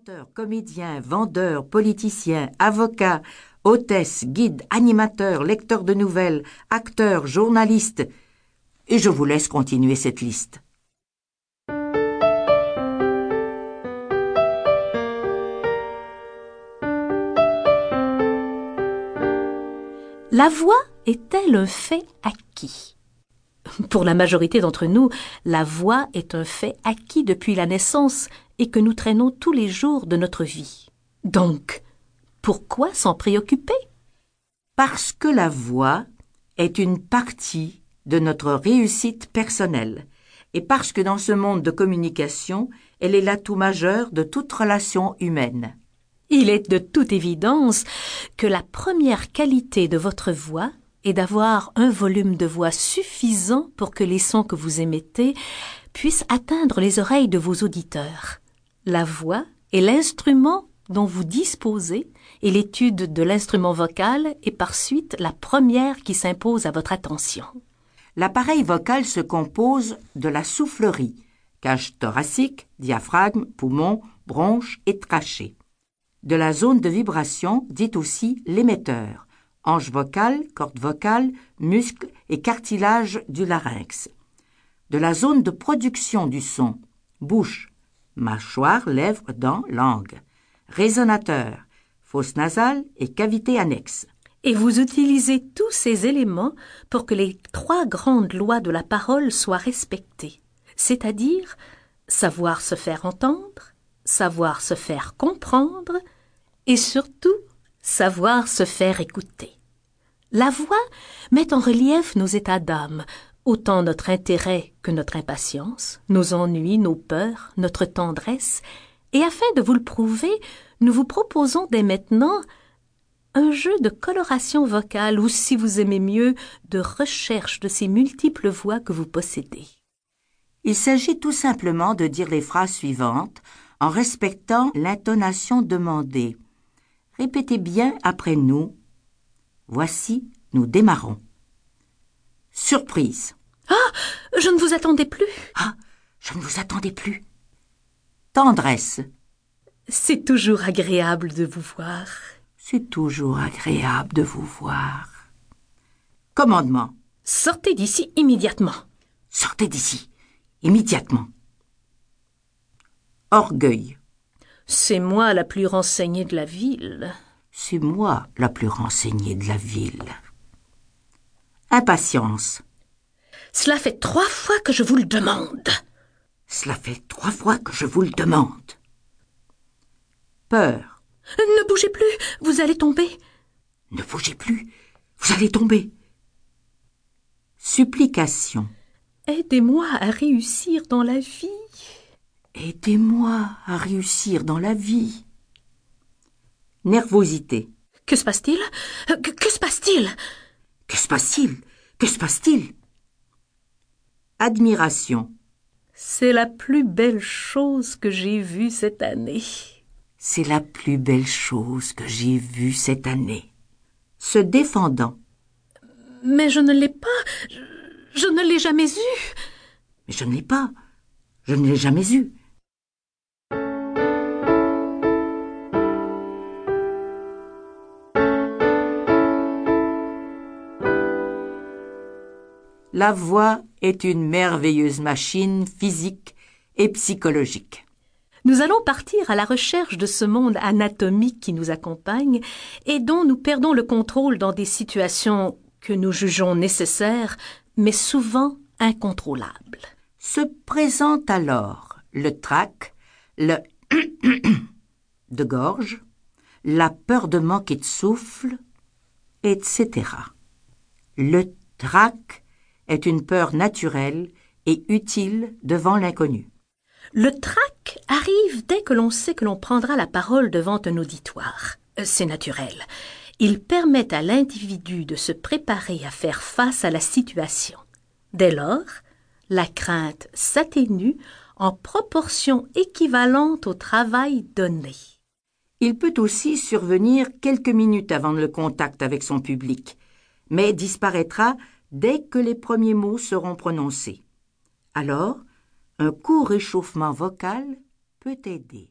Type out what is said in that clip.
Chanteur, comédien, vendeur, politicien, avocat, hôtesse, guide, animateur, lecteur de nouvelles, acteur, journaliste. Et je vous laisse continuer cette liste. La voix est-elle un fait acquis? Pour la majorité d'entre nous, la voix est un fait acquis depuis la naissance et que nous traînons tous les jours de notre vie. Donc, pourquoi s'en préoccuper? Parce que la voix est une partie de notre réussite personnelle et parce que dans ce monde de communication, elle est l'atout majeur de toute relation humaine. Il est de toute évidence que la première qualité de votre voix est d'avoir un volume de voix suffisant pour que les sons que vous émettez puissent atteindre les oreilles de vos auditeurs. La voix est l'instrument dont vous disposez et l'étude de l'instrument vocal est par suite la première qui s'impose à votre attention. L'appareil vocal se compose de la soufflerie, cage thoracique, diaphragme, poumon, bronche et trachée de la zone de vibration, dite aussi l'émetteur, ange vocal, corde vocale, muscle et cartilage du larynx, de la zone de production du son, bouche, mâchoire, lèvres, dents, langue, résonateur, fosse nasale et cavité annexe. Et vous utilisez tous ces éléments pour que les trois grandes lois de la parole soient respectées, c'est-à-dire savoir se faire entendre, savoir se faire comprendre et surtout savoir se faire écouter. La voix met en relief nos états d'âme, autant notre intérêt que notre impatience, nos ennuis, nos peurs, notre tendresse, et afin de vous le prouver, nous vous proposons dès maintenant un jeu de coloration vocale ou, si vous aimez mieux, de recherche de ces multiples voix que vous possédez. Il s'agit tout simplement de dire les phrases suivantes en respectant l'intonation demandée. Répétez bien après nous. Voici, nous démarrons. Surprise. Ah. Je ne vous attendais plus. Ah. Je ne vous attendais plus. Tendresse. C'est toujours agréable de vous voir. C'est toujours agréable de vous voir. Commandement. Sortez d'ici immédiatement. Sortez d'ici immédiatement. Orgueil. C'est moi la plus renseignée de la ville. C'est moi la plus renseignée de la ville. Impatience. Cela fait trois fois que je vous le demande. Cela fait trois fois que je vous le demande. Peur. Ne bougez plus, vous allez tomber. Ne bougez plus, vous allez tomber. Supplication. Aidez-moi à réussir dans la vie. Aidez-moi à réussir dans la vie. Nervosité. Que se passe-t-il? Que, que, se passe-t-il? Passe-t-il? Que se passe-t-il? Admiration. C'est la plus belle chose que j'ai vue cette année. C'est la plus belle chose que j'ai vue cette année. Se défendant. Mais je ne l'ai pas. Je, je ne l'ai jamais eu. Mais je ne l'ai pas. Je ne l'ai jamais eu. La voix est une merveilleuse machine physique et psychologique. Nous allons partir à la recherche de ce monde anatomique qui nous accompagne et dont nous perdons le contrôle dans des situations que nous jugeons nécessaires, mais souvent incontrôlables. Se présente alors le trac, le de gorge, la peur de manquer de souffle, etc. Le trac est une peur naturelle et utile devant l'inconnu. Le trac arrive dès que l'on sait que l'on prendra la parole devant un auditoire. Euh, c'est naturel. Il permet à l'individu de se préparer à faire face à la situation. Dès lors, la crainte s'atténue en proportion équivalente au travail donné. Il peut aussi survenir quelques minutes avant le contact avec son public, mais disparaîtra dès que les premiers mots seront prononcés. Alors, un court réchauffement vocal peut aider.